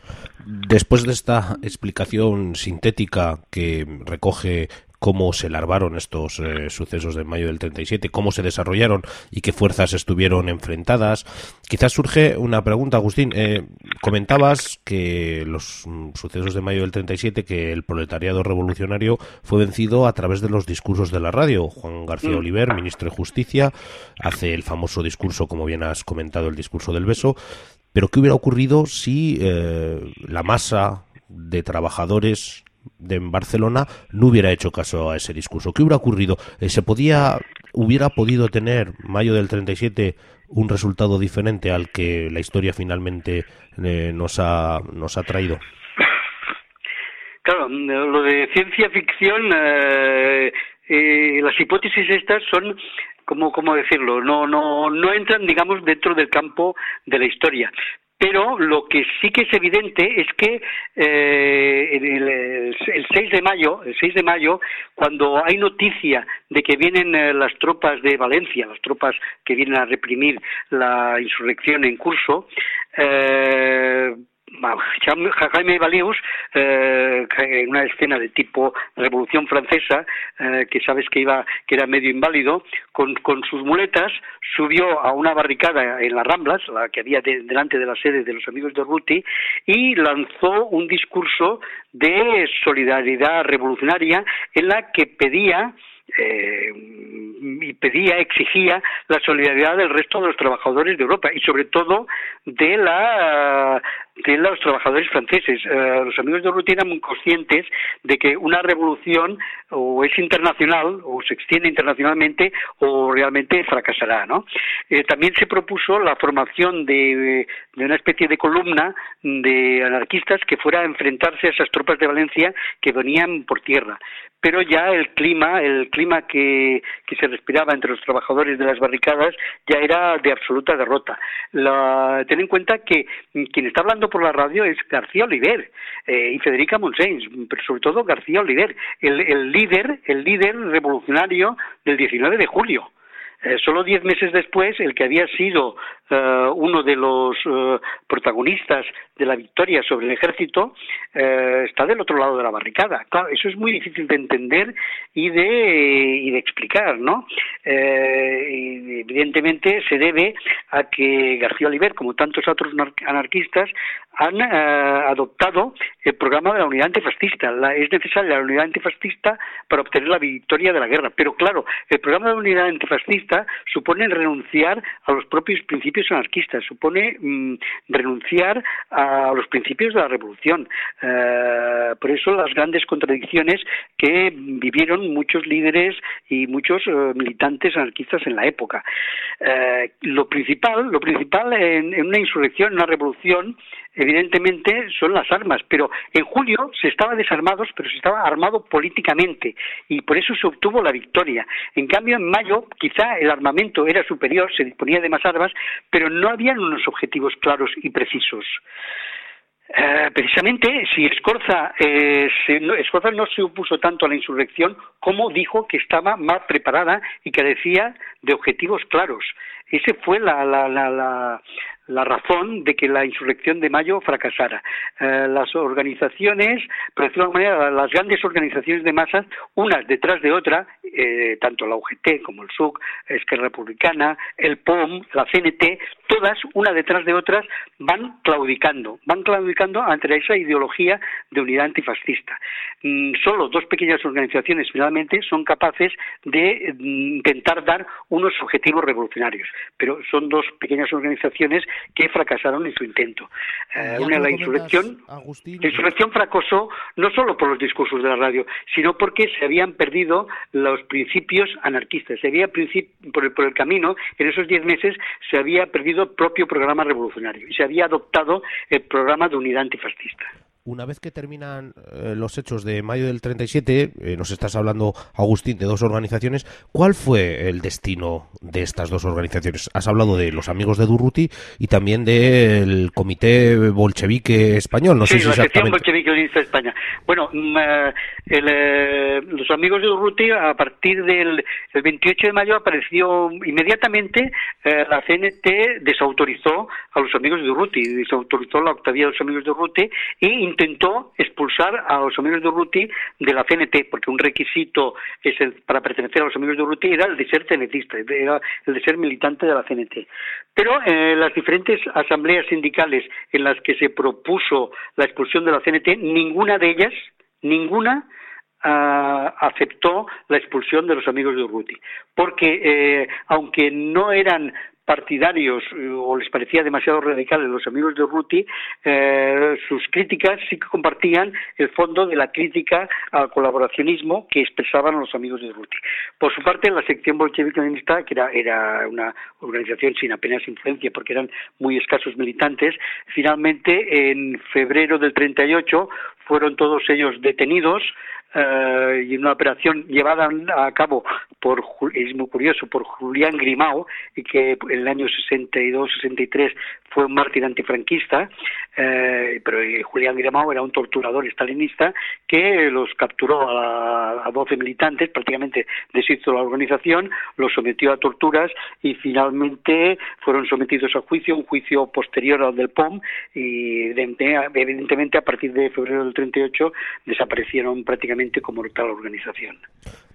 Después de esta explicación sintética que recoge cómo se larvaron estos eh, sucesos de mayo del 37, cómo se desarrollaron y qué fuerzas estuvieron enfrentadas. Quizás surge una pregunta, Agustín. Eh, comentabas que los mm, sucesos de mayo del 37, que el proletariado revolucionario fue vencido a través de los discursos de la radio. Juan García mm. Oliver, ministro de Justicia, hace el famoso discurso, como bien has comentado, el discurso del beso. Pero ¿qué hubiera ocurrido si eh, la masa de trabajadores de Barcelona no hubiera hecho caso a ese discurso. ¿Qué hubiera ocurrido? Eh, ¿Se podía, hubiera podido tener mayo del 37 un resultado diferente al que la historia finalmente eh, nos, ha, nos ha traído? Claro, lo de ciencia ficción, eh, las hipótesis estas son ¿cómo, cómo decirlo? No, no, no entran, digamos, dentro del campo de la historia pero lo que sí que es evidente es que eh, el, 6 de mayo, el 6 de mayo, cuando hay noticia de que vienen eh, las tropas de Valencia, las tropas que vienen a reprimir la insurrección en curso, eh, Jaime Balius, eh, en una escena de tipo Revolución Francesa, eh, que sabes que iba, que era medio inválido, con, sus muletas subió a una barricada en las Ramblas, la que había delante de la sede de los amigos de Ruti, y lanzó un discurso de solidaridad revolucionaria en la que pedía eh, y pedía, exigía la solidaridad del resto de los trabajadores de Europa y sobre todo de la de los trabajadores franceses. Eh, los amigos de Ruti eran muy conscientes de que una revolución o es internacional o se extiende internacionalmente o realmente fracasará. ¿no? Eh, también se propuso la formación de, de, una especie de columna de anarquistas que fuera a enfrentarse a esas tropas de Valencia que venían por tierra pero ya el clima, el clima que, que se respiraba entre los trabajadores de las barricadas ya era de absoluta derrota. La, ten en cuenta que quien está hablando por la radio es García Oliver eh, y Federica Monsens, pero sobre todo García Oliver, el, el líder, el líder revolucionario del 19 de julio. Eh, solo diez meses después, el que había sido eh, uno de los eh, protagonistas de la victoria sobre el ejército está del otro lado de la barricada. Claro, eso es muy difícil de entender y de, y de explicar, ¿no? evidentemente se debe a que García Oliver, como tantos otros anarquistas, han adoptado el programa de la unidad antifascista. es necesaria la unidad antifascista para obtener la victoria de la guerra. Pero claro, el programa de la unidad antifascista supone renunciar a los propios principios anarquistas, supone mm, renunciar a los principios de la revolución. Eh, por eso las grandes contradicciones que vivieron muchos líderes y muchos eh, militantes anarquistas en la época. Eh, lo principal, lo principal en, en una insurrección, en una revolución, evidentemente son las armas, pero en julio se estaba desarmados, pero se estaba armado políticamente y por eso se obtuvo la victoria. En cambio, en mayo quizá el armamento era superior, se disponía de más armas, pero no habían unos objetivos claros y precisos. Eh, precisamente, si Escorza, eh, Escorza no se opuso tanto a la insurrección como dijo que estaba más preparada y carecía de objetivos claros. Ese fue la, la, la, la razón de que la insurrección de mayo fracasara. Eh, las organizaciones, por de alguna manera, las grandes organizaciones de masas, unas detrás de otra, eh, tanto la UGT como el SUC, Esquerra Republicana, el POM, la CNT, todas, una detrás de otras, van claudicando, van claudicando ante esa ideología de unidad antifascista. Mm, solo dos pequeñas organizaciones finalmente son capaces de mm, intentar dar unos objetivos revolucionarios, pero son dos pequeñas organizaciones que fracasaron en su intento. Eh, una, la insurrección, la insurrección fracasó no solo por los discursos de la radio, sino porque se habían perdido los principios anarquistas. Se había por el, por el camino, en esos diez meses, se había perdido el propio programa revolucionario y se había adoptado el programa de unidad antifascista una vez que terminan eh, los hechos de mayo del 37, eh, nos estás hablando, Agustín, de dos organizaciones. ¿Cuál fue el destino de estas dos organizaciones? Has hablado de los amigos de Durruti y también del Comité Bolchevique Español. No sí, sé la sección Bolchevique Unista de España. Bueno, mm, eh, los amigos de Durruti, a partir del 28 de mayo, apareció inmediatamente la CNT desautorizó a los amigos de Durruti, desautorizó la octavía de los amigos de Durruti y intentó expulsar a los amigos de Urruti de la CNT, porque un requisito para pertenecer a los amigos de Urruti era el de ser cenetista, era el de ser militante de la CNT. Pero eh, las diferentes asambleas sindicales en las que se propuso la expulsión de la CNT, ninguna de ellas, ninguna ah, aceptó la expulsión de los amigos de Urruti, porque eh, aunque no eran partidarios eh, o les parecía demasiado radicales los amigos de Ruti, eh, sus críticas sí que compartían el fondo de la crítica al colaboracionismo que expresaban los amigos de Ruti. Por su parte, la sección bolchevique que era, era una organización sin apenas influencia porque eran muy escasos militantes, finalmente en febrero del 38 fueron todos ellos detenidos, eh, y una operación llevada a cabo por, es muy curioso, por Julián Grimao, que en el año 62-63 fue un mártir antifranquista, eh, pero eh, Julián Grimao era un torturador estalinista que los capturó a, a 12 militantes, prácticamente deshizo la organización, los sometió a torturas y finalmente fueron sometidos a juicio, un juicio posterior al del POM y evidentemente a partir de febrero del 38 desaparecieron prácticamente como tal organización.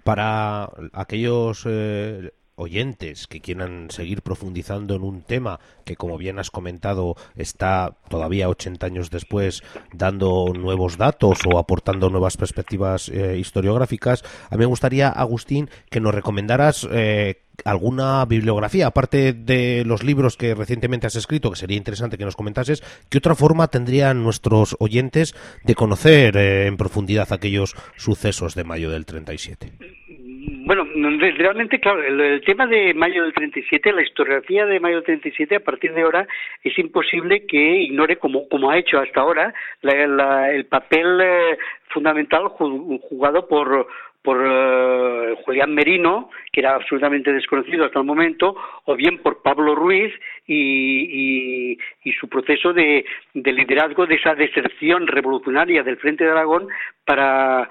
Para aquellos eh, oyentes que quieran seguir profundizando en un tema que, como bien has comentado, está todavía 80 años después dando nuevos datos o aportando nuevas perspectivas eh, historiográficas, a mí me gustaría, Agustín, que nos recomendaras eh, alguna bibliografía, aparte de los libros que recientemente has escrito, que sería interesante que nos comentases, ¿qué otra forma tendrían nuestros oyentes de conocer eh, en profundidad aquellos sucesos de mayo del 37? Bueno, realmente, claro, el, tema de mayo del 37, la historiografía de mayo del 37, a partir de ahora es imposible que ignore, como, como ha hecho hasta ahora, el papel eh, fundamental jugado por, por eh, Julián Merino, que era absolutamente desconocido hasta el momento, o bien por Pablo Ruiz y, su proceso de, liderazgo de esa deserción revolucionaria del Frente de Aragón para,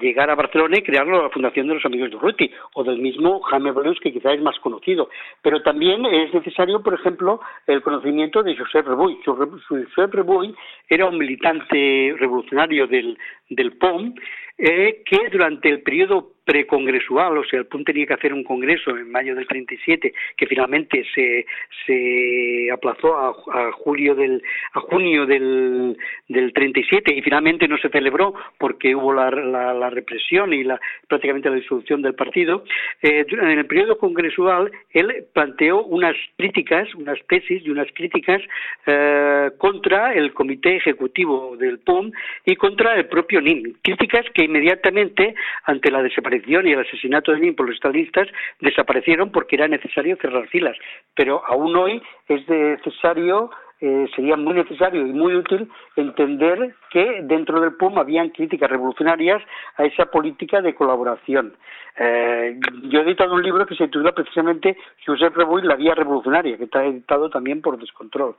llegar a Barcelona y crear la Fundación de los Amigos de Urruti, o del mismo Jaime Breus, que quizás es más conocido. Pero también es necesario, por ejemplo, el conocimiento de Josep Rebuy. Josep Rebuy era un militante revolucionario del, del POM, eh, que durante el periodo precongresual, o sea, el PUN tenía que hacer un congreso en mayo del 37, que finalmente se, se aplazó a, a julio del, a junio del, del 37 y finalmente no se celebró porque hubo la, la, represión y la, prácticamente la disolución del partido. Eh, en el periodo congresual él planteó unas críticas, unas tesis y unas críticas eh, contra el comité ejecutivo del PUM y contra el propio NIM, críticas que inmediatamente ante la desaparición y el asesinato de Nin por los estalinistas desaparecieron porque era necesario cerrar filas. Pero aún hoy es necesario eh, sería muy necesario y muy útil entender que dentro del PUM habían críticas revolucionarias a esa política de colaboración. Eh, yo he editado un libro que se titula precisamente Josep Rebull, la vía revolucionaria, que está editado también por Descontrol.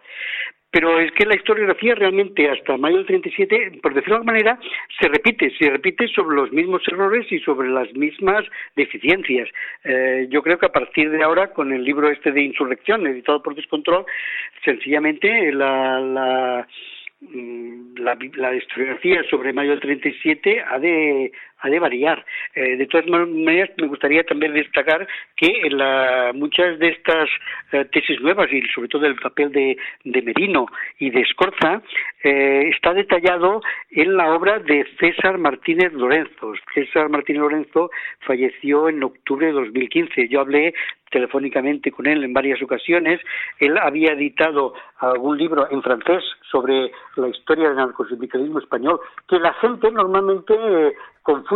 Pero es que la historiografía realmente hasta mayo del 37, por decirlo de alguna manera, se repite, se repite sobre los mismos errores y sobre las mismas deficiencias. Eh, yo creo que a partir de ahora, con el libro este de Insurrección, editado por Descontrol, sencillamente la, la Mm, la, la, historiografía sobre mayo del 37 ha de, ha de variar. Eh, de todas maneras, me gustaría también destacar que en la, muchas de estas eh, tesis nuevas y sobre todo el papel de, de Merino y de Escorza eh, está detallado en la obra de César Martínez Lorenzo. César Martínez Lorenzo falleció en octubre de 2015. Yo hablé telefónicamente con él en varias ocasiones. Él había editado algún libro en francés sobre la historia del narcosindicalismo español, que la gente normalmente eh,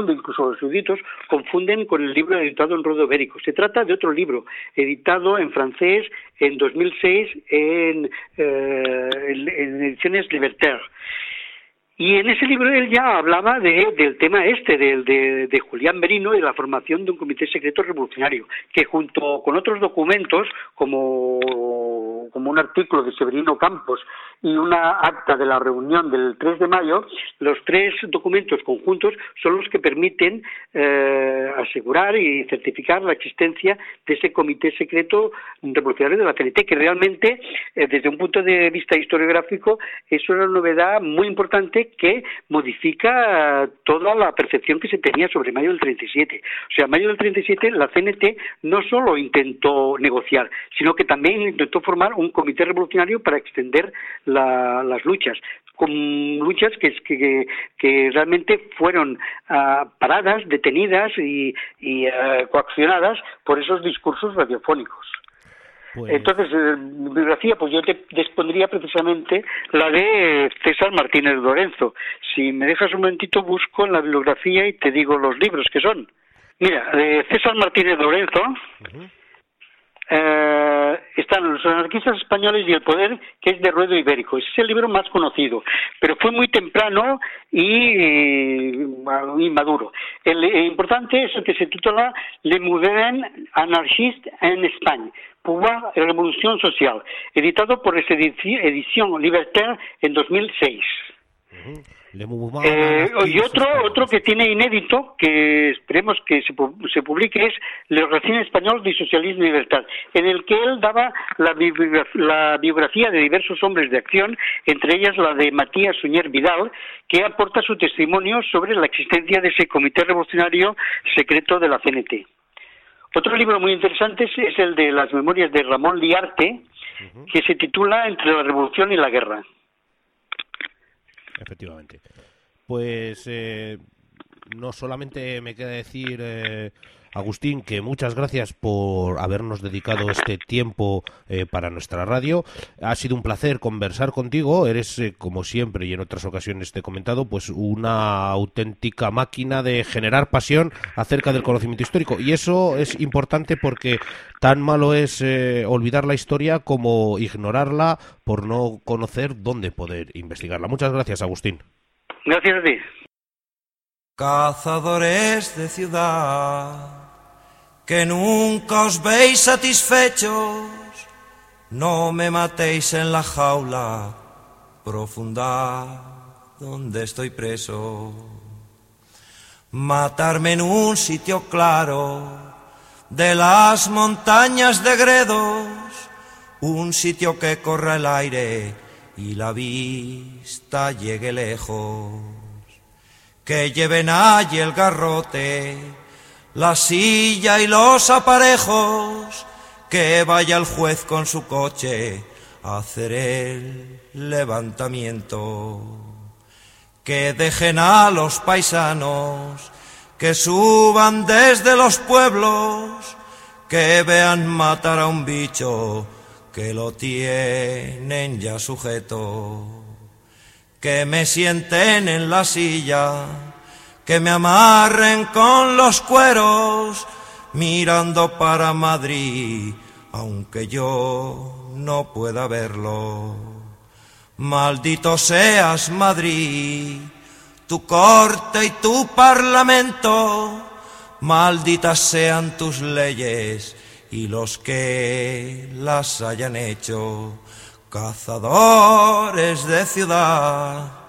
incluso los eruditos, confunden con el libro editado en Rodo Bérico. Se trata de otro libro, editado en francés en 2006 en, eh, en ediciones Libertaire. Y en ese libro él ya hablaba de, del tema este, del de, de, Julián Merino y de la formación de un comité secreto revolucionario, que junto con otros documentos, como, como un artículo de Severino Campos y una acta de la reunión del 3 de mayo, los tres documentos conjuntos son los que permiten eh, asegurar y certificar la existencia de ese comité secreto revolucionario de la CNT, que realmente, eh, desde un punto de vista historiográfico, es una novedad muy importante que modifica toda la percepción que se tenía sobre mayo del 37. O sea, mayo del 37 la CNT no solo intentó negociar, sino que también intentó formar un comité revolucionario para extender las luchas con luchas que, que, realmente fueron ah, paradas, detenidas y, ah, coaccionadas por esos discursos radiofónicos. Pues Entonces, mi biografía, pues yo te dispondría precisamente la de César Martínez Lorenzo. Si me dejas un momentito, busco en la bibliografía y te digo los libros que son. Mira, de César Martínez Lorenzo eh, están Los anarquistas españoles y el poder, que es de Ruedo Ibérico. Ese es el libro más conocido, pero fue muy temprano y, y maduro. El, importante es el que se titula Le Mouvement Anarchiste en España Pouvoir y Revolución Social, editado por Edición Libertaire en 2006. Eh, y otro, otro que tiene inédito, que esperemos que se, se publique, es La Relación Español de Socialismo y Libertad, en el que él daba la, la, biografía de diversos hombres de acción, entre ellas la de Matías Suñer Vidal, que aporta su testimonio sobre la existencia de ese comité revolucionario secreto de la CNT. Otro libro muy interesante es el de las memorias de Ramón Liarte, que se titula Entre la Revolución y la Guerra. Efectivamente. Pues eh, no solamente me queda decir eh, Agustín, que muchas gracias por habernos dedicado este tiempo eh, para nuestra radio. Ha sido un placer conversar contigo. Eres, eh, como siempre y en otras ocasiones te he comentado, pues una auténtica máquina de generar pasión acerca del conocimiento histórico. Y eso es importante porque tan malo es eh, olvidar la historia como ignorarla por no conocer dónde poder investigarla. Muchas gracias, Agustín. Gracias a ti. Cazadores de ciudad, que nunca os veis satisfechos, no me matéis en la jaula profunda donde estoy preso. Matarme en un sitio claro de las montañas de Gredos, un sitio que corra el aire y la vista llegue lejos que lleven allí el garrote, la silla y los aparejos, que vaya el juez con su coche a hacer el levantamiento, que dejen a los paisanos, que suban desde los pueblos, que vean matar a un bicho que lo tienen ya sujeto que me sienten en la silla, que me amarren con los cueros, mirando para Madrid, aunque yo no pueda verlo. Maldito seas Madrid, tu corte y tu parlamento, malditas sean tus leyes y los que las hayan hecho Cazadores de ciudad.